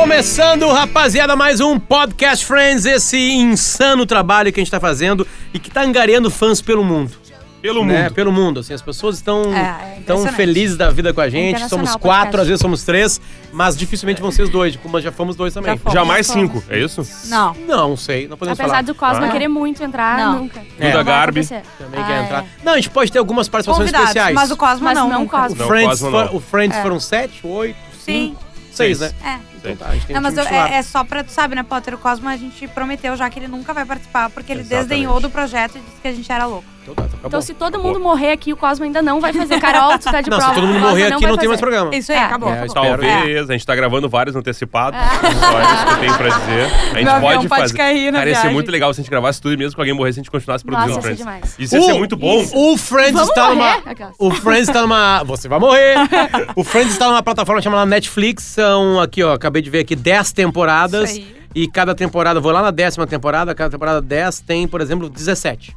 Começando, rapaziada, mais um Podcast Friends, esse insano trabalho que a gente tá fazendo e que tá angariando fãs pelo mundo. Pelo né? mundo. Pelo mundo, assim, as pessoas estão É, é tão felizes da vida com a gente. internacional Somos quatro, podcast. às vezes somos três, mas dificilmente vão ser os dois, como já fomos dois também. Já fomos. Jamais Já cinco, é isso? Não. Não sei, não podemos Apesar falar. do Cosma Ah. querer muito entrar, Não. nunca. É. Não Garbi. Também Ah, quer é. entrar. Não, a gente pode ter algumas participações Convidados, especiais. mas o Cosmo Mas não. não. Cosmo. O Não, Friends, Cosmo não. for- o Friends É. foram sete, oito, Sim. cinco, seis, né? É. Então tá, a gente tem Não, um mas eu- é, é só pra tu sabe, né, Potter? O Cosmo a gente prometeu já que ele nunca vai participar, porque ele Exatamente. desdenhou do projeto e disse que a gente era louco. Então tá, então acabou. Então, se todo mundo morrer aqui, o Cosmo ainda não vai fazer. Carol, tu tá de não, prova. se todo mundo morrer aqui, não tem mais programa. Isso aí, É. acabou. É, acabou. Talvez, a gente tá gravando vários antecipados. Só isso que eu tenho pra dizer. A gente Meu pode pode fazer. cair na Cara, ia ser muito legal se a gente gravasse tudo e mesmo que alguém morresse, a gente continuasse Nossa, produzindo ser Friends. demais. Isso ia ser muito bom. O Friends Vamos está numa. morrer, aquelas. O Friends está numa. Você vai morrer! o Friends está numa plataforma chamada Netflix. São aqui, ó. Acabei de ver aqui 10 temporadas. Isso aí. E cada temporada, vou lá na décima temporada, cada temporada 10 tem, por exemplo, 17.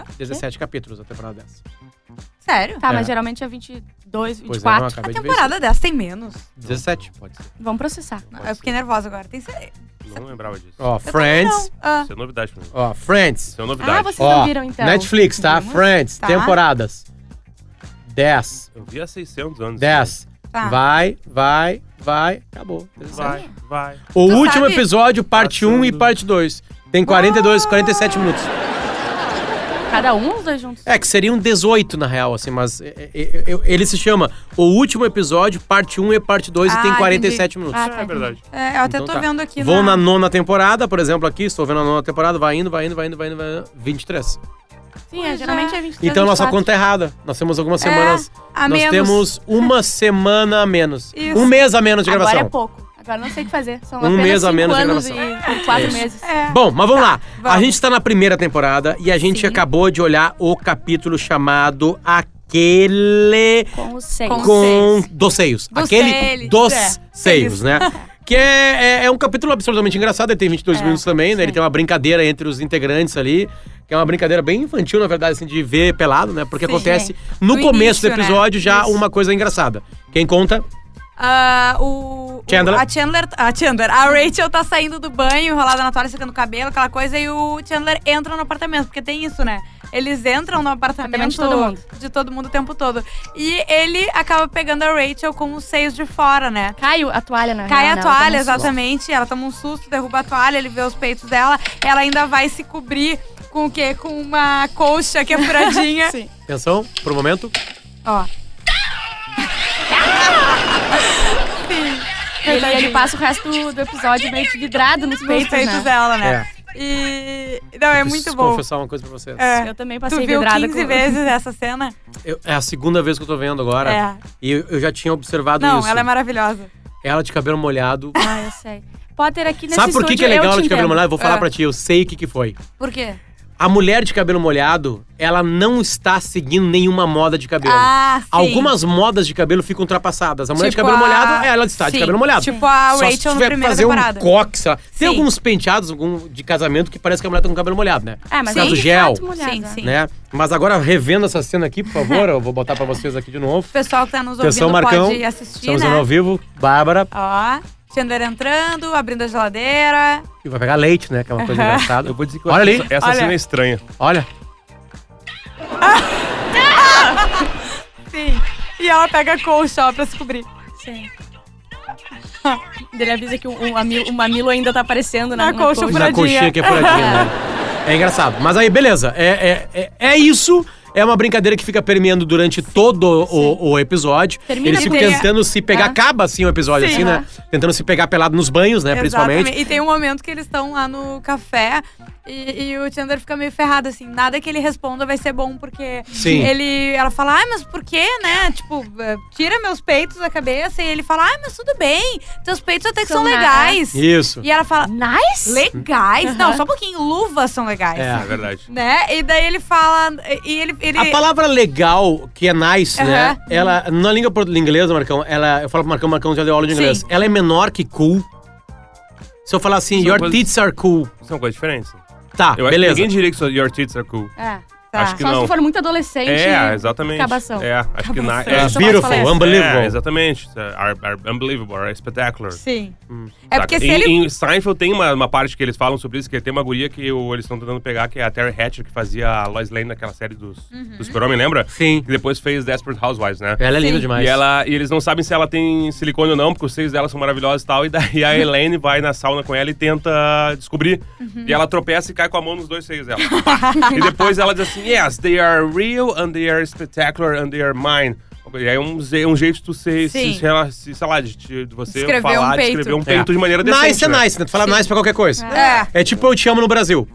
Hã? 17 capítulos a temporada 10. Sério? Tá, É. mas geralmente é 22, Pois é, não, 24. acabei A de ver temporada dessa tem menos. isso. 17, pode ser. Vamos processar. eu fiquei nervosa agora. Tem certeza. Não lembrava disso. Ó, Eu Friends. não. Ah, Isso é novidade pra mim. Ó, Friends. Isso é Ah, novidade. vocês Ó, não viram então. Netflix, tá? Vimos. Friends, Tá. temporadas. 10. Eu vi há 600 anos. 10. Tá. Vai, vai, vai. Acabou. 17. Vai, vai. O Tu último sabe- episódio, parte 1 e Passando. parte 2. Tem 42, 47 minutos. Cada um ou os dois juntos? É, que seriam 18 na real, assim, mas é, é, é, é, ele se chama O Último Episódio, parte 1 e parte 2 e Ah, tem 47 minutos. Ah, É tá. verdade. É, eu até Então tô tá. vendo aqui. Vou na nona temporada, por exemplo, aqui, estou vendo a nona temporada, vai indo, vai indo, vai indo, vai indo, vai indo 23. Sim, é, geralmente é. é 23, Então nossa 24. conta é errada. Nós temos algumas É, semanas. a nós menos. temos uma semana a menos. Isso. Um mês a menos de Agora gravação. é pouco. Agora não sei o que fazer. São Um apenas mês a menos de gravação. e, quatro Isso. meses. É. Bom, mas vamos lá. A vamos. gente está na primeira temporada e a gente Sim. acabou de olhar o capítulo chamado Aquele Com os seis. Com- dos seios. Dos Aquele seios, dos é. seios, né? Que é, é, é um capítulo absolutamente engraçado, ele tem 22 É, minutos também, né? Ele tem uma brincadeira entre os integrantes ali, que é uma brincadeira bem infantil, na verdade, assim, de ver pelado, né? Porque Sim. acontece no, No começo do início, né? episódio já Isso. uma coisa engraçada. Quem conta? Ah, o, o- Chandler. a Chandler. A Chandler. A Rachel tá saindo do banho, enrolada na toalha, secando o cabelo, aquela coisa, e o Chandler entra no apartamento, porque tem isso, né? Eles entram no apartamento Apartamento de todo mundo. de todo mundo o tempo todo. E ele acaba pegando a Rachel com os seios de fora, né? Cai a toalha, na Cai a né? Ela toalha, um susto. exatamente. Ela toma um susto, derruba a toalha, ele vê os peitos dela. Ela ainda vai se cobrir com o quê? Com uma colcha que é furadinha. Sim. Atenção, pro momento. Ó. Ele, ele passa o resto do, do episódio meio que vidrado nos Nos peitos, peitos né? dela, né? É. E. Não, é muito bom. confessar uma coisa pra vocês. É. Eu também Tu passei viu vidrada 15 com... vezes essa cena? Eu- é a segunda vez que eu tô vendo agora. É. E eu, eu já tinha observado Não, isso. ela é maravilhosa. Ela de cabelo molhado. Ah, eu sei. Potter aqui nesse Sabe por que, que é legal ela de cabelo molhado? Eu vou falar É. pra ti, eu sei o que, que foi. Por quê? A mulher de cabelo molhado, ela não está seguindo nenhuma moda de cabelo. Ah, sim. Algumas modas de cabelo ficam ultrapassadas. A mulher de Tipo cabelo a- molhado, ela está de Sim, cabelo molhado. tipo a Só se Rachel na tiver que primeira fazer temporada. um coque, sei lá. Tem Sim. alguns penteados algum, de casamento que parece que a mulher tá com cabelo molhado, né? É, mas Por causa do de gel, fato, molhada. Sim, sim. né? Mas agora, revendo essa cena aqui, por favor, eu vou botar pra vocês aqui de novo. O pessoal que tá nos Atenção, ouvindo Marcão. pode assistir, Estamos né? vendo ao vivo. Bárbara. Ó, Chandler entrando, abrindo a geladeira. E vai pegar leite, né? Que é uma coisa engraçada. Eu vou dizer que Olha ali. essa, Olha. cena é estranha. Olha. Sim. E ela pega a colcha ó, pra se cobrir. Sim. Ele avisa que o, o, mamilo, o mamilo ainda tá aparecendo na, Na colcha Na furadinha. coxinha que é furadinha, né? É engraçado. Mas aí, beleza. É, é, é, é isso. É uma brincadeira que fica permeando durante todo o, o episódio. Termina Eles ficam tentando se pegar. É. Acaba assim o episódio, Sim. assim, né? Tentando se pegar pelado nos banhos, né? Principalmente. Exatamente. E tem um momento que eles estão lá no café e, e o Chandler fica meio ferrado, assim. Nada que ele responda vai ser bom, porque Sim. ele. Ela fala, ai, mas por quê, né? Tipo, eh, tira meus peitos da cabeça. E ele fala, ai, mas tudo bem. Teus peitos até que são, São legais. Isso. E ela fala, Nice! legais? Não, só um pouquinho. Luvas são legais. É. É verdade. Né? E daí ele fala. E ele. Ele A palavra legal, que é nice, né? Aham. Ela, na língua inglesa, Marcão, ela, eu falo pro Marcão, Marcão já deu aula de Sim. inglês. Ela é menor que cool. Se eu falar assim, São your coisas- tits are cool. São coisas diferentes. Tá, Eu acho beleza. que ninguém diria que your tits are cool. É. Tá. Acho que Só não. se for muito adolescente. É, exatamente. Cabação. É, acho que na, é, É, beautiful, unbelievable. É, exatamente. Are, are unbelievable, are spectacular. Sim. Hum, É saca? porque se em, ele- em Seinfeld tem uma, uma parte que eles falam sobre isso, que tem uma guria que o- eles estão tentando pegar, que é a Terry Hatcher, que fazia a Lois Lane naquela série dos, Uhum. do Super-Homem, lembra? Sim. Que depois fez Desperate Housewives, né? Ela é linda Sim. demais. E, ela, e eles não sabem se ela tem silicone ou não, porque os seios dela são maravilhosos e tal. E daí a Elaine vai na sauna com ela e tenta descobrir. Uhum. E ela tropeça e cai com a mão nos dois seios dela. e depois ela diz assim: Yes, they are real and they are spectacular and they are mine. E aí é um, ze- um jeito de tu ser, Sim. se, se, se, sei lá, de, de você Descrever falar, um de peito. escrever um É. peito de maneira decente. Nice é né? nice, né? Tu fala nice pra qualquer coisa. É. É tipo eu te amo no Brasil.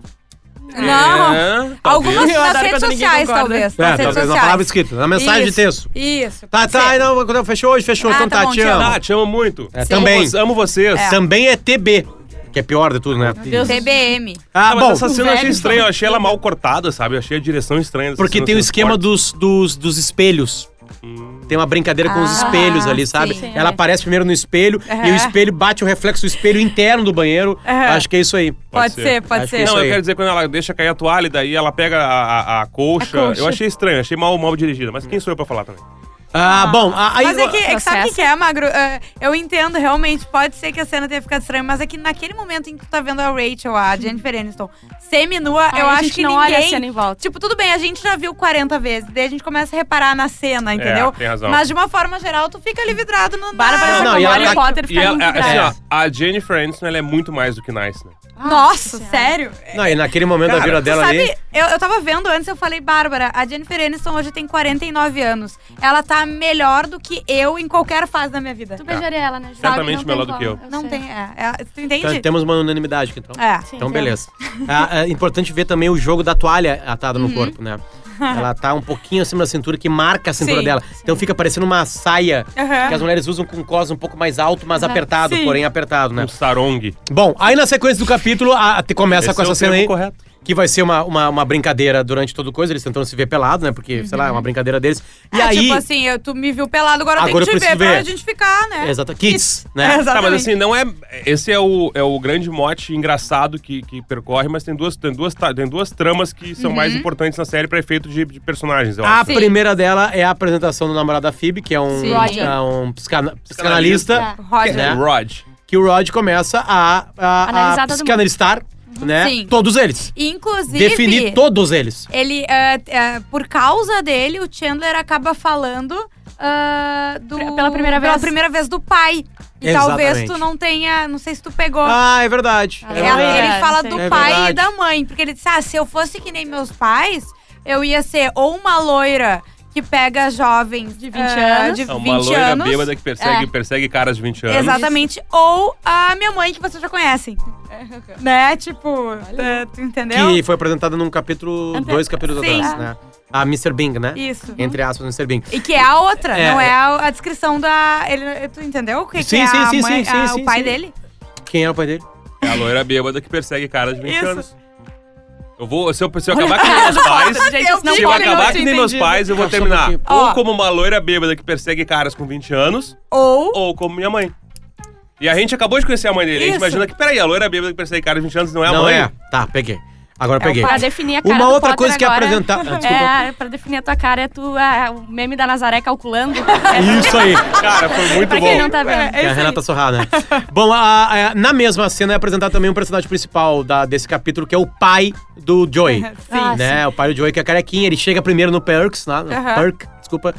Não. É, Algumas nas redes sociais, concorda. talvez. É, nas redes talvez na palavra escrita, na mensagem de Isso, texto. Isso. Tá, tá, não, quando fechou hoje, fechou, Ah, então tá tá, bom, te amo. Ah, te amo muito. É, Sim. também. Amo, amo vocês. É. Também é TB, que é pior de tudo, né? TBM. Ah, mas bom, essa cena eu achei estranha, eu achei ela mal cortada, sabe? Eu achei a direção estranha. dessa porque cena, tem o assim, esquema dos, dos, dos espelhos. Tem uma brincadeira com os Ah, espelhos ali, sabe? sim. Ela aparece primeiro no espelho e o Aham. espelho bate o reflexo do espelho interno do banheiro. Aham. Acho que é isso aí. Pode ser. ser, pode Acho que ser. isso Não, eu aí. quero dizer, quando ela deixa cair a toalha e daí ela pega a, a, a colcha, A colcha. Eu achei estranho, achei mal, mal dirigida. Mas quem sou eu pra falar também? Ah, bom, a- aí. Mas é que, é que sabe o que é, Magro? É, eu entendo, realmente, pode ser que a cena tenha ficado estranha, mas é que naquele momento em que tu tá vendo a Rachel, a Jennifer Aniston, semi-nua, eu a acho gente que não ninguém... olha a cena em volta. Tipo, tudo bem, a gente já viu 40 vezes, daí a gente começa a reparar na cena, entendeu? tem razão. Mas de uma forma geral, tu fica ali vidrado no... Bárbara Não, não, não, e Harry Potter E fica ela, assim, ó, a Jennifer Aniston, ela é muito mais do que nice, né? Nossa, sério? Não, e naquele momento da vida dela Sabe, ali. eu, eu tava vendo antes, eu falei, Bárbara, a Jennifer Aniston hoje tem 49 anos. Ela tá melhor do que eu em qualquer fase da minha vida. Tu beijaria ela, né? Ju? Certamente melhor do que eu. Não sei. tem, é, é, tu entende? Então, temos uma unanimidade aqui, então. É. Sim, Então, beleza. É, é importante ver também o jogo da toalha atada Uhum. no corpo, né? Ela tá um pouquinho acima da cintura, que marca a cintura Sim, dela. Então fica parecendo uma saia Aham. que as mulheres usam com cos um pouco mais alto, mas apertado, Sim. porém apertado, né? Um sarong. Bom, aí na sequência do capítulo, a, te começa Esse com é essa o cena aí. correto. Que vai ser uma, uma, uma brincadeira durante todo o coisa, eles tentando se ver pelado, né? Porque, sei lá, é uma brincadeira deles. E É, aí. tipo assim, eu- tu me viu pelado, agora, Agora eu eu tenho que te preciso ver, ver. pra gente ficar, né? Exato. Kids, É, né? Tá, exatamente. mas assim, não é. Esse é o, é o grande mote engraçado que, que percorre, mas tem duas, tem, duas, tem duas tramas que são mais importantes na série pra efeito de, de personagens, eu A acho. Primeira dela é a apresentação do namorado da Phoebe, que é um, é um psicana- psicanalista. Roger. né? Rod. Que o Rod começa a, a, a psicanalistar, né? Sim. Todos eles. Inclusive, Definir todos eles. ele, é, é, por causa dele, o Chandler acaba falando ah, do, Pela- pela primeira pela vez. primeira vez do pai. E Exatamente. talvez tu não tenha, não sei se tu pegou. Ah, é verdade. É É, verdade. ele fala sim. do É pai verdade. e da mãe. Porque ele disse: ah, se eu fosse que nem meus pais, eu ia ser ou uma loira que pega jovens De 20 ah, anos. de É 20 uma loira anos. bêbada que persegue, É. persegue caras de 20 anos. Exatamente. Ou a minha mãe, que vocês já conhecem. né? Tipo, é, tu entendeu? Que foi apresentada num capítulo, Ante- dois capítulos Sim. atrás, né? A Mr. Bing, né? Isso. Entre aspas, Mr. Bing. E que é a outra, É, não é é. a, a descrição da. Ele, tu entendeu? O que, Sim, que é sim, a sim, mãe, sim, sim, a- sim, o pai sim. dele? Quem é o pai dele? É a loira bêbada que persegue caras de 20 Isso. anos. Eu vou, se eu, se eu acabar nem meus pais, Gente, Eu isso não se eu pode acabar que nem meus entendido. pais, eu vou um terminar. Ou como uma loira bêbada que persegue caras com 20 anos, Ou. ou como minha mãe. E a gente acabou de conhecer a mãe dele. A gente Isso. imagina que, peraí, a loira bêbada que persegue caras de 20 anos não é a não mãe? é? Tá, peguei. Agora eu peguei. Pra definir a cara Uma do outra Potter coisa que é agora, apresentar. Ah. É, pra definir a tua cara é tu, ah, o meme da Nazaré calculando. Isso aí. Cara, foi muito pra bom. quem não tá vendo. É é a. Renata Sorrah, né? Bom, a- a- na mesma cena é apresentado também um personagem principal da- desse capítulo, que é o pai do Joey. Ah, né? O pai do Joey, que é carequinha. Ele chega primeiro no Perks, lá, no Aham. Perk, desculpa.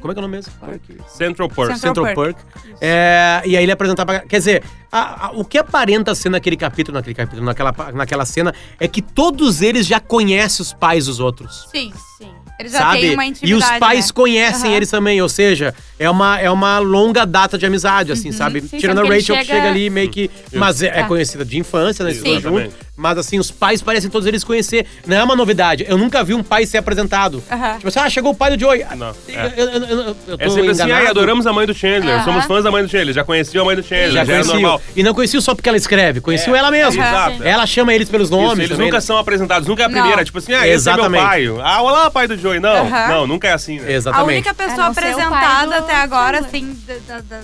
Como é que é o nome mesmo? Perk. Central Perk. Central Central Perk. É, e aí ele apresentar pra. Quer dizer, a- a- o que aparenta ser naquele capítulo, naquele capítulo, naquela, naquela cena, é que todos eles já conhecem os pais dos outros. Sim. Sim. Ele já sabe? tem uma e intimidade. os pais né? conhecem Aham. eles também, ou seja, é uma, é uma longa data de amizade, assim, sabe? Sim, Tirando a Rachel, que chega- chega ali meio que. Mas é, é conhecida de infância, né? Sim. Junto. Exatamente. Mas assim, os pais parecem todos eles conhecer. Não é uma novidade. Eu nunca vi um pai ser apresentado. Tipo assim, ah, chegou o pai do Joey. Não, Eu, é. eu- eu- eu- eu tô É sempre assim, enganado. ai, adoramos a mãe do Chandler, somos fãs da mãe do Chandler, já conheciam a mãe do Chandler, Já já, era conheciam. normal. E não conheciam só porque ela escreve, conheciam É. ela mesma. Exato. Ela chama eles pelos Isso, nomes. eles também, nunca né? são apresentados, nunca é a Não. primeira. Tipo assim, ah, esse é meu Exatamente. pai. Ah, olá, pai do Joey. Não, não, nunca é assim, né? A Exatamente. única pessoa A não ser o pai apresentada do até agora, assim,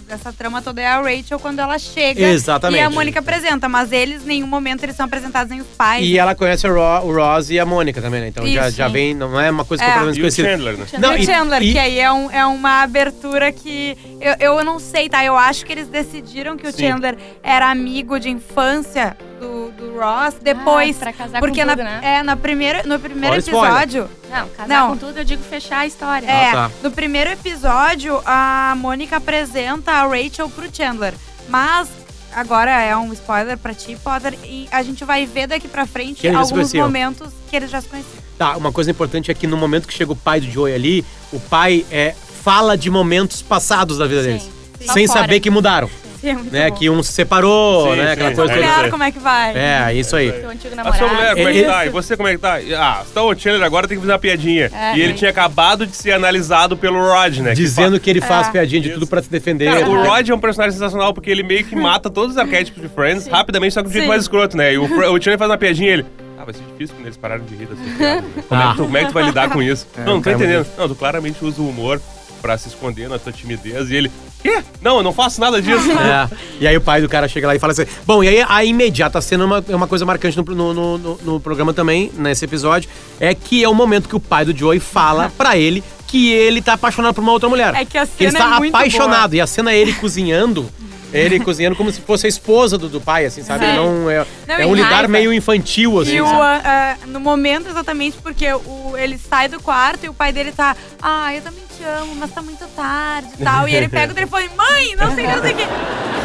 dessa trama toda é a Rachel quando ela chega. Exatamente. E a Mônica apresenta, mas eles, em nenhum momento, eles são apresentados fazem os pais. E ela conhece o, Ro, o Ross e a Mônica também, né? Então já, Isso. já vem, não é uma coisa É. completamente E o conhecida. Chandler, né? Não, e o Chandler, e- que aí é, um- é uma abertura que eu, eu não sei, tá? Eu acho que eles decidiram que o Sim. Chandler era amigo de infância do, do Ross depois. Ah, pra casar porque com na, tudo, né? é, na primeira, no primeiro Olha o spoiler. episódio. Não, casar Não. com tudo, eu digo fechar a história. É, tá. no primeiro episódio, a Mônica apresenta a Rachel pro Chandler. Mas agora é um spoiler pra ti, Potter, e a gente vai ver daqui pra frente alguns conheciam. momentos que eles já se conheciam. Tá, uma coisa importante é que no momento que chega o pai do Joey ali, o pai é, fala de momentos passados da vida Sim, deles. sim. Sem saber que mudaram, Sim, é muito né? bom. Que um se separou, Sim, né? sim, Aquela sim. coisa É toda. como é que vai? É, isso aí. Teu antigo A namorado. sua mulher, como é que tá? E você, como é que tá? Ah, então o Chandler agora tem que fazer uma piadinha. É, e ele é. tinha acabado de ser analisado pelo Rod, né? que Dizendo que ele faz É. piadinha de Isso. tudo pra se defender. Cara, o né? Rod é um personagem sensacional porque ele meio que mata todos os arquétipos de Friends rapidamente, só que de um jeito mais escroto, né? E o, o Chandler faz uma piadinha e ele. Ah, vai ser difícil quando eles pararem de rir dessa piada. Como, é Ah. que tu, como é que tu vai lidar com isso? É, não, não tô entendendo. Não, tu claramente usa o humor pra se esconder na tua timidez. E ele. Quê? Não, eu não faço nada disso. É. E aí o pai do cara chega lá e fala assim. Bom, e aí a imediata cena, uma, é uma coisa marcante no, no, no- no- programa também, nesse episódio, é que é o momento que o pai do Joey fala pra ele que ele tá apaixonado por uma outra mulher. É que a ele cena está é muito apaixonado. E a cena é ele cozinhando. Ele cozinhando como se fosse a esposa do, do pai, assim, sabe? Sim. Não, é, Não, é um lidar raiva. meio infantil, assim. E o, ah, ah, no momento exatamente porque o, ele sai do quarto e o pai dele tá, ah, eu também te amo, mas tá muito tarde e tal. e ele pega o telefone, mãe, não sei o que, não sei o que.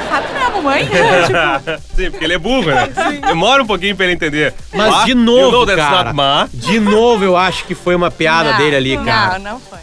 Sabe que não é a mamãe? tipo, Sim, porque ele é burro, né? Demora um pouquinho pra ele entender. Mas Ma, de you novo, know that's cara. De novo, eu acho que foi uma piada Não, dele ali, cara. Não, não foi.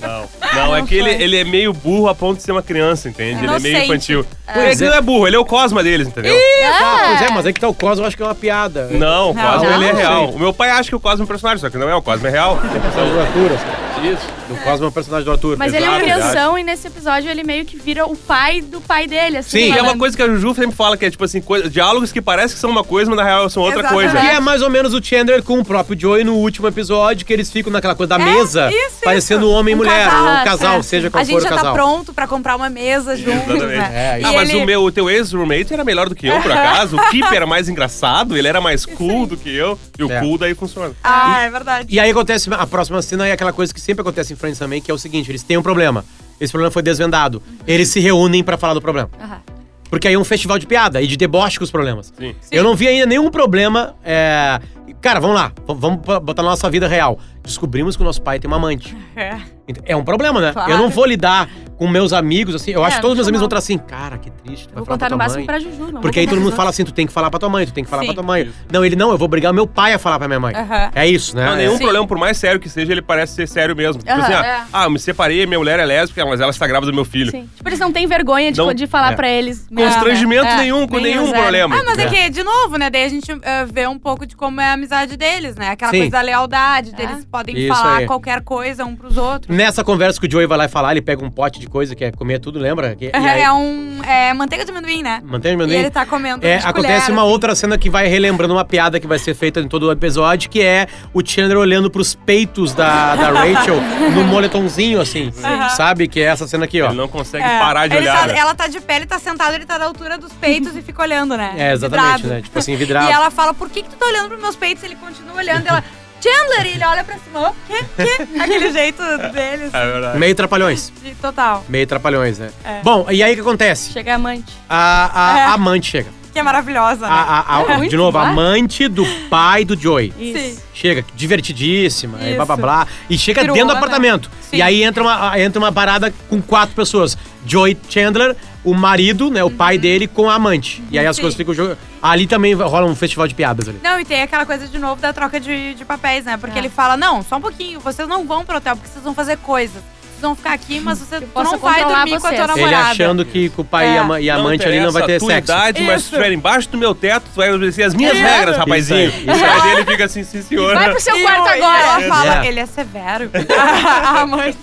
Não, não, é que ele, ele é meio burro a ponto de ser uma criança, entende? Ele é meio Inocente. infantil. Pois Ele é. não é burro, ele é o Cosma deles, entendeu? Ah, pois é, mas é que tá o Cosmo, eu acho que é uma piada. Não, o Cosma Não. ele é Não. real. O meu pai acha que o Cosma é um personagem, só que não é, o Cosma é real. do Arthur. Isso. O Cosmo é um personagem do Arthur. Mas ele é um Exato, crianção e nesse episódio ele meio que vira o pai do pai dele, assim. Sim. E é uma falando. coisa que a Juju sempre fala, que é tipo assim, coisa- diálogos que parecem que são uma coisa, mas na real são outra Exatamente. coisa. Que é mais ou menos o Chandler com o próprio Joey no último episódio, que eles ficam naquela coisa da mesa, isso, parecendo isso. homem e Um mulher, casal, ou um casal, é. seja qual a for gente o já casal. tá pronto pra comprar uma mesa Exatamente. né? É, E Ah, mas ele- o meu, o teu ex-roommate era melhor do que eu, por acaso. O Keep era mais engraçado, ele era mais cool do que eu. E o É. cool daí funciona. Ah, é verdade. E aí acontece, a próxima cena é aquela coisa que sempre acontece em Friends também, que é o seguinte, eles têm um problema. Esse problema foi desvendado. Eles se reúnem pra falar do problema. Aham. Porque aí é um festival de piada e de deboche com os problemas. Sim. Eu não vi ainda nenhum problema. é, Cara, vamos lá, vamos botar na nossa vida real. Descobrimos que o nosso pai tem uma amante. É. É um problema, né? Claro. Eu não vou lidar com meus amigos, assim. Eu É, acho que todos meus amigos vão estar assim, cara, que triste. Tu vai Vou falar contar tua no máximo mãe. pra Juju. Não Porque aí todo mundo fala assim, tu tem que falar pra tua mãe, tu tem que falar Sim. pra tua mãe. Não, ele não, eu vou obrigar meu pai a falar pra minha mãe. Aham. É isso, né? Não, nenhum É. Sim. problema, por mais sério que seja, ele parece ser sério mesmo. Tipo Aham, assim, ah, é. ah, eu me separei, minha mulher é lésbica, mas ela está grávida do meu filho. Sim. Tipo, eles não têm vergonha de, Não- de falar é. pra eles. Constrangimento É, nenhum, com nenhum, problema. Ah, mas é É. que, de novo, né? Daí a gente eh, vê um pouco de como é a amizade deles, né? Aquela coisa da lealdade, deles podem falar qualquer coisa um pros outros. Nessa conversa que o Joey vai lá e falar, ele pega um pote de coisa que é comer tudo, lembra? Que- e aí- É um. É manteiga de amendoim, né? Mantém o E amendoim? ele tá comendo. É, de acontece colher, uma assim. outra cena que vai relembrando uma piada que vai ser feita em todo o episódio, que é o Chandler olhando pros peitos da, da Rachel no moletomzinho, assim. Sabe? Que é essa cena aqui, ó. Ele não consegue É, parar de ele olhar. tá- né? ela tá de pé, ele tá sentado, ele tá da altura dos peitos e fica olhando, né? É, exatamente, Vidrado. né? Tipo assim, vidrado. E ela fala, por que que tu tá olhando pros meus peitos? Ele continua olhando, e ela, Chandler! E ele olha pra cima, o quê? quê? Aquele jeito deles. É verdade. Meio trapalhões. De- Total. Meio trapalhões, né? É. Bom, e aí o que acontece? Chega amante. A, a É. amante chega. Que é maravilhosa, né? A, a- a- É de novo, a amante do pai do Joey. Isso. Sim. Chega, divertidíssima, e Isso. blá blá blá. E chega Pirula, dentro do né? apartamento. Sim. E aí entra uma, entra uma parada com quatro pessoas: Joey Chandler, o marido, né? O pai dele, com a amante. E aí as Uhum. Sim. coisas ficam. jo- Ali também rola um festival de piadas ali. Não, e tem aquela coisa de novo da troca de, de papéis, né? Porque É. ele fala, não, só um pouquinho, vocês não vão pro hotel, porque vocês vão fazer coisas. Vocês vão ficar aqui, mas você tu posso não vai dormir com a tua vocês. Ele namorada. achando que com o pai É. e a, e a amante ali não vai ter sexo. idade, mas se estiver embaixo do meu teto, tu vai obedecer as minhas Isso. regras, rapazinho. Isso aí, E isso aí dele fica assim, sim, senhor. Vai pro seu E quarto agora. ela fala, É. ele é severo. a mãe.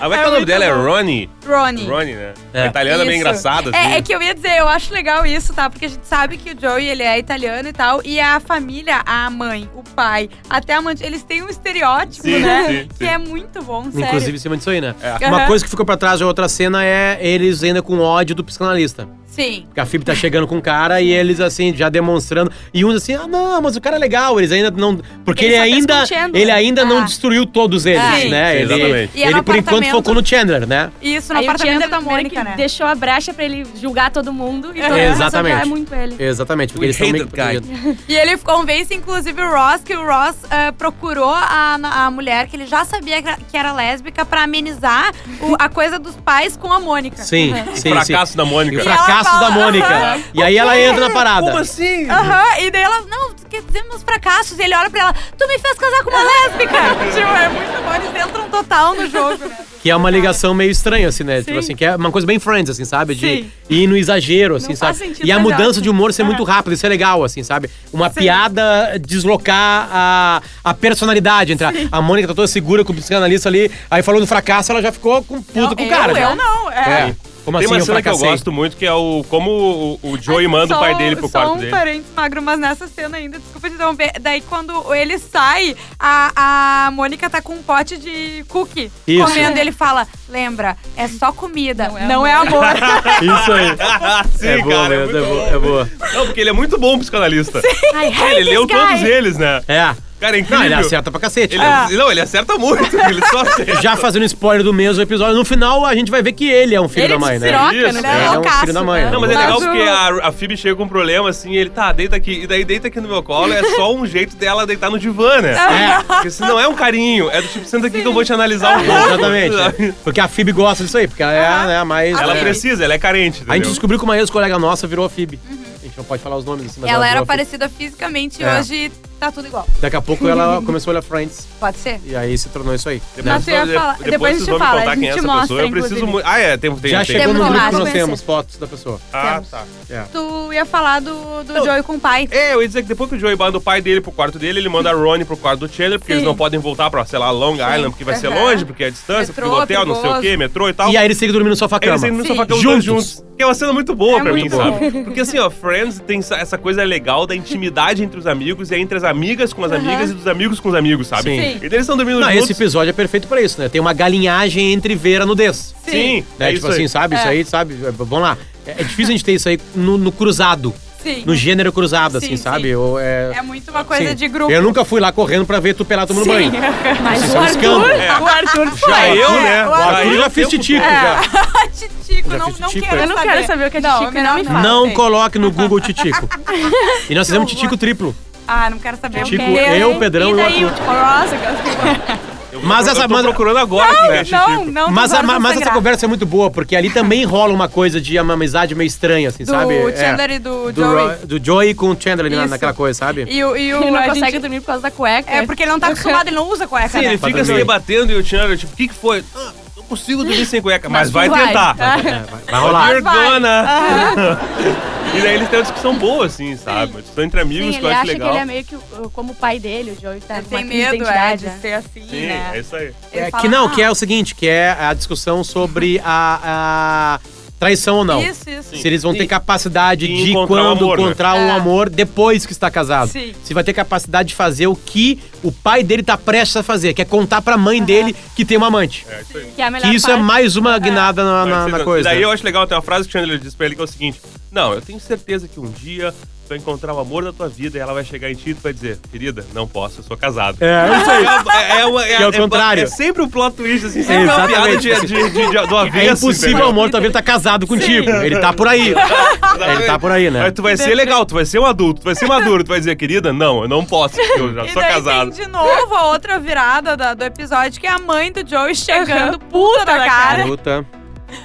Ah, vai É que o nome dela é bom. Ronnie. Ronnie. Ronnie, né? É. A italiana é bem engraçada, assim. É, é que eu ia dizer, eu acho legal isso, tá? Porque a gente sabe que o Joey, ele é italiano e tal. E a família, a mãe, o pai, até a mãe, eles têm um estereótipo, Sim, né? sim, Que sim. é muito bom, sério. Inclusive em cima disso aí, né? É. Uma Aham. coisa que ficou pra trás da outra cena é eles ainda com ódio do psicanalista. Sim. Porque a Phoebe tá chegando com o cara e eles, assim, já demonstrando. E uns assim, ah, não, mas o cara é legal. Eles ainda não. Porque ele, Ele ainda. o. Ele ainda não Ah. destruiu todos eles, Sim. né? Sim, ele, exatamente. E ele no por enquanto, focou no Chandler, né? Isso, no Aí o apartamento Chandler da Mônica, né? deixou a brecha pra ele julgar todo mundo. E todo mundo Exatamente. a muito ele. Exatamente, porque We eles são hate meio que- E ele convence, inclusive, o Ross, que o Ross eh, procurou a, a mulher que ele já sabia que era- lésbica pra amenizar o- a coisa dos pais com a Mônica. Sim, O sim, fracasso sim. da E Mônica. o ela fracasso da Mônica. E aí ela entra na parada. Como assim? Aham, e daí ela, não, que temos fracassos. E ele olha pra ela, tu me fez casar com uma lésbica. tipo, é muito bom, eles entram total no jogo, né? Que é uma ligação meio estranha, assim, né? Tipo Sim. assim, que é uma coisa bem Friends, assim, sabe? De Sim. ir no exagero, assim, Não sabe? faz sentido, E a mudança de humor ser É. muito rápido, isso é legal, assim, sabe? Uma piada deslocar a, a personalidade entre a, a Mônica tá toda segura com o psicanalista ali, aí falou do fracasso, ela já ficou com puta Não, com o eu, cara. já. eu não, é. É. Como Tem assim uma cena que eu gosto muito, que é o como o, o Joey manda Só o pai um- dele pro só quarto um dele. parênteses magro, mas nessa cena ainda, desculpa te interromper. Daí quando ele sai, a, a Mônica tá com um pote de cookie Isso. comendo. Ele fala: lembra, é só comida, não Não é, é amor. Isso aí. Sim, é boa, cara, é é boa, é boa. Não, porque ele é muito bom psicanalista. Ai, Ele leu todos eles, né? É. Cara, é incrível. Não, ele acerta pra cacete. Ele- Ah. Não, ele acerta muito. Ele só acerta. Já fazendo spoiler do mesmo episódio, no final a gente vai ver que ele é um filho Ele da mãe, né? despiroca, Isso, né? Ele é um loucaço, filho da mãe. né? Não, mas é Mas legal o- porque a, a Phoebe chega com um problema assim, e ele tá, deita aqui. E daí deita aqui no meu colo, é só um jeito dela deitar no divã, né? É. Porque isso não é um carinho, é do tipo, senta aqui que eu vou te analisar um pouco. Exatamente. é. Porque a Phoebe gosta disso aí, porque ela é a né, mais. Ela é. precisa, ela é carente. A gente entendeu? descobriu que uma ex-colega nossa virou a Phoebe. A gente não pode falar os nomes assim, mas Ela era virou a Phoebe. parecida fisicamente e É. hoje tá tudo igual. Daqui a pouco ela começou a olhar Friends. Pode ser? E aí se tornou isso aí. Depois, Mas eu ia falar- depois, depois a vocês gente vão me fala, contar a quem é gente essa mostra, pessoa. Eu preciso inclusive. muito. Ah, é, tem, tem, Já tem. chegou Temos no grupo que imagens. nós temos fotos da pessoa. Ah, Temos. tá. É. Tu ia falar do, do Joey com o pai. É, eu ia dizer que depois que o Joey manda o pai dele pro quarto dele, ele manda a Ronnie pro quarto do Chandler, porque Sim. eles não podem voltar pra, sei lá, Long Island, porque vai ser Aham. longe, porque é a distância, Metrô, porque o hotel, não sei o perigoso. quê, metrô e tal. E aí eles seguem dormindo no sofá-cama. Eles ainda no Sim. sofá cama Juntos. juntos. Que é uma cena muito boa É pra mim, muito sabe? Porque assim, ó, Friends tem essa- essa coisa legal da intimidade entre os amigos e entre as amigas com as amigas e dos amigos com os amigos, sabe? Sim. Sim. Então eles estão dormindo Não, juntos. esse episódio é perfeito pra isso, né? Tem uma galinhagem entre ver a nudez. Sim, Né? é tipo isso aí. assim, sabe? Isso É. aí, sabe? Vamos lá. É, é difícil a gente ter isso aí no, no cruzado. Sim. No gênero cruzado, Sim, assim, sim. sabe? Ou é... É muito uma coisa Sim. de grupo. Eu nunca fui lá correndo pra ver tu pelado tomando banho. Mas Isso o é um escândalo. Arthur, o Arthur foi. Já eu, É, né? o O Já Arthur eu já fiz titico, já. Titico, Já não, não titico, quero é. Eu não quero saber o que é Não, titico, não me não. fala. Não Sim. coloque no Google titico. E nós fizemos titico triplo. Ah, não quero saber. Titico, o quê? eu, o Pedrão e o e daí, Arthur. tipo, aquelas- Eu, Mas eu essa- tô mas- procurando agora é Não, Chichico. não, Mas, não a- mas essa sangrar. conversa é muito boa, porque ali também rola uma coisa de uma amizade meio estranha, assim, Do sabe? Chandler É. e do Do, Joey. Ro- do Joey com o Chandler ali na- naquela coisa, sabe? E o, e o Ele não consegue gente- dormir por causa da cueca. É porque ele não tá acostumado, ele não usa cueca, Sim, né? ele fica se debatendo e o Chandler, tipo, o que que foi? Ah, não consigo dormir sem cueca. Mas, Mas vai, vai. tentar. É, vai, vai rolar. You're Vai. gonna. e daí eles têm uma discussão boa, assim, sabe? Uma discussão entre amigos Sim, que eu acho acha legal. que ele é meio que o- como o pai dele, o Joey tá Ele com uma tem crise de medo, é, identidade. de né? ser assim, Sim, né? é isso aí. Ele É, fala, que não, "Ah, que é o seguinte, que é a discussão sobre a, a traição ou não. Isso, isso. Se eles vão ter capacidade de encontrar quando amor, né? encontrar um É. amor depois que está casado. Sim. Se vai ter capacidade de fazer o que o pai dele tá prestes a fazer, que é contar pra mãe dele que tem uma amante. É isso aí. Que é a melhor Que isso é parte. mais uma guinada na, na- ser- na coisa. E daí eu acho legal, tem uma frase que o Chandler diz pra ele que é o seguinte: Não, eu tenho certeza que um dia tu vai encontrar o amor da tua vida e ela vai chegar em ti e tu vai dizer, querida, não posso, eu sou casado. É, isso aí. É, é, uma- é- Que é o é- contrário. É sempre um plot twist, assim, sempre uma Exatamente. piada de, de, de, de- do avesso. É impossível o amor tua vida tá casado contigo. Ele tá por aí. Ele tá por aí, né? Mas tu vai ser legal, tu vai ser um adulto, tu vai ser maduro, tu vai dizer, querida, não, eu não posso, eu já E sou daí casado. tem de novo a outra virada da- do episódio, que é a mãe do Joey chegando puta da da cara. Puta.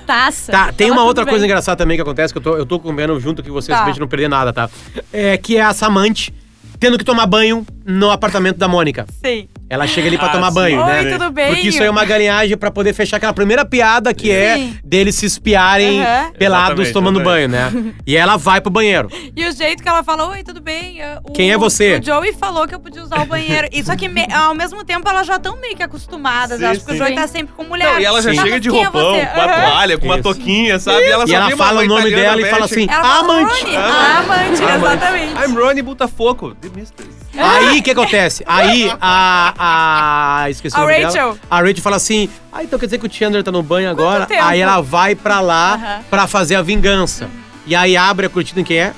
Taça. Tá, tem uma outra coisa engraçada também que acontece, que eu tô, eu tô comendo junto com vocês Tá. pra gente não perder nada, tá? É que é essa amante tendo que tomar banho no apartamento da Mônica. Sim. Ela chega ali pra Ah, tomar sim. banho, Oi, né? tudo bem? Porque isso aí é uma galinhagem pra poder fechar aquela primeira piada que é Sim. deles se espiarem pelados Exatamente, tomando banho, né? E ela vai pro banheiro. E o jeito que ela fala, oi, tudo bem? O- Quem é você? O Joey falou que eu podia usar o banheiro. E só que me- ao mesmo tempo elas já estão meio que acostumadas. Sim, eu acho que o sim. Joey tá sempre com mulher. Não, e ela já Sim. chega de é roupão, você? com a toalha, com uma Isso. toquinha, sabe? E ela E só ela uma- fala uma o nome dela e fala assim, fala, amante. Rony, Ah. a amante, Amante. exatamente. I'm Ronnie Butafoco, The Mistress. Aí o que acontece? Aí a. a esqueci A o nome Rachel. dela. A Rachel fala assim: Ah, então quer dizer que o Chandler tá no banho agora? tempo? Aí ela vai pra lá Aham. pra fazer a vingança. E aí abre a cortina em quem é?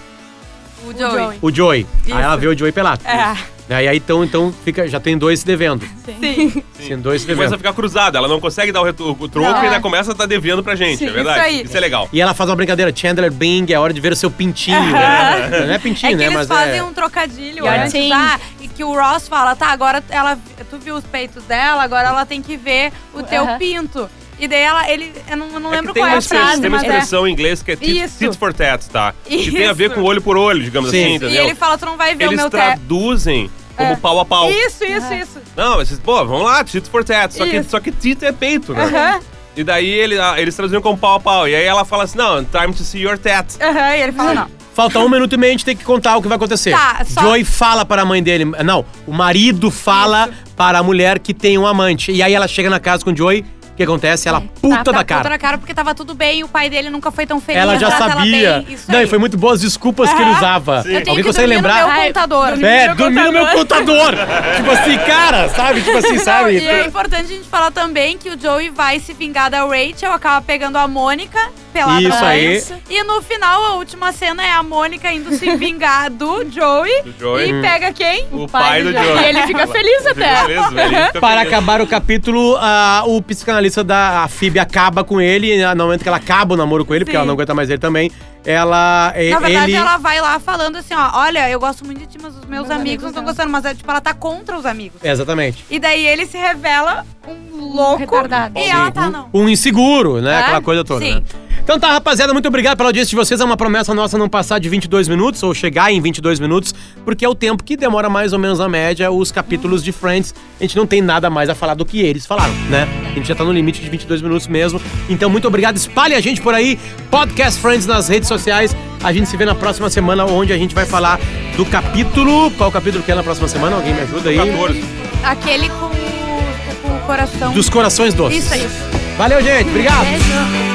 O Joey. Joey. O Joey. Isso. Aí ela vê o Joey pelado. É. Aí, aí então, então fica, já tem dois se devendo. Sim. Tem dois se Começa a devendo. ficar cruzada, ela não consegue dar o, retu- o troco Não. e ainda começa a estar devendo pra gente, Sim, é verdade. isso Isso, aí. é legal. E ela faz uma brincadeira, Chandler Bing, é hora de ver o seu pintinho. né? Não é pintinho, É que né? eles Mas fazem é. um trocadilho Your antes, ah, que o Ross fala, tá, agora ela, tu viu os peitos dela, agora ela tem que ver o teu pinto. E daí ela, ele, eu não, eu não É que lembro qual é a frase, tem uma mas é. expressão em inglês que é tit, for tat, tá? Que Isso. tem a ver com olho por olho, digamos Sim. assim, E entendeu? ele fala, tu não vai ver Eles o meu te... traduzem como É. pau a pau. Isso, isso, isso. Não, esses, pô, vamos lá, tit for tat. Só que, só que tit é peito, né? Aham, E daí ele, ah, eles traduziam como pau a pau. E aí ela fala assim, não, time to see your tat. aham, e ele fala, não. Falta um minuto e meio, a gente tem que contar o que vai acontecer. Tá, só- Joey fala para a mãe dele. Não, o marido fala para a mulher que tem um amante. E aí ela chega na casa com o Joey. O que acontece? Ela puta Tá da puta cara. na cara porque tava tudo bem, o pai dele nunca foi tão feliz. Ela já trata sabia. Ela bem, isso Não, aí. e foi muito boas desculpas que ele usava. Eu tenho Alguém que consegue dormir lembrar? no meu computador. dormir É, meu dormir no meu computador. tipo assim, cara, sabe? Tipo assim, Não, sabe? e é importante a gente falar também que o Joey vai se vingar da Rachel, acaba pegando a Mônica pela Isso aí. E no final, a última cena é a Mônica indo se vingar do Joey. Do Joey. E pega quem? O pai do Joey. E ele fica feliz até. Ele fica Para feliz. acabar o capítulo, ah, o psicanalista da a Phoebe acaba com ele. E no momento que ela acaba o namoro com ele, porque Sim. ela não aguenta mais ele também, ela. Na verdade, ele, ela vai lá falando assim, ó, olha, eu gosto muito de ti, mas os meus Meus amigos amigos não estão gostando. Mas, é, tipo, ela tá contra os amigos. Exatamente. E daí ele se revela um louco. Retardado. E ela tá, não. Um inseguro, né? É? Aquela coisa toda. Sim. né? Então tá, rapaziada, muito obrigado pela audiência de vocês. É uma promessa nossa não passar de 22 minutos ou chegar em 22 minutos, porque é o tempo que demora mais ou menos a média os capítulos de Friends. A gente não tem nada mais a falar do que eles falaram, né? A gente já tá no limite de 22 minutos mesmo. Então, muito obrigado. Espalhe a gente por aí. Podcast Friends nas redes sociais. A gente se vê na próxima semana, onde a gente vai falar do capítulo. Qual capítulo que é na próxima semana? Alguém me ajuda aí? 14. Aquele com o, com o coração. Dos corações doces. Isso aí. Valeu, gente. Obrigado. Beijo.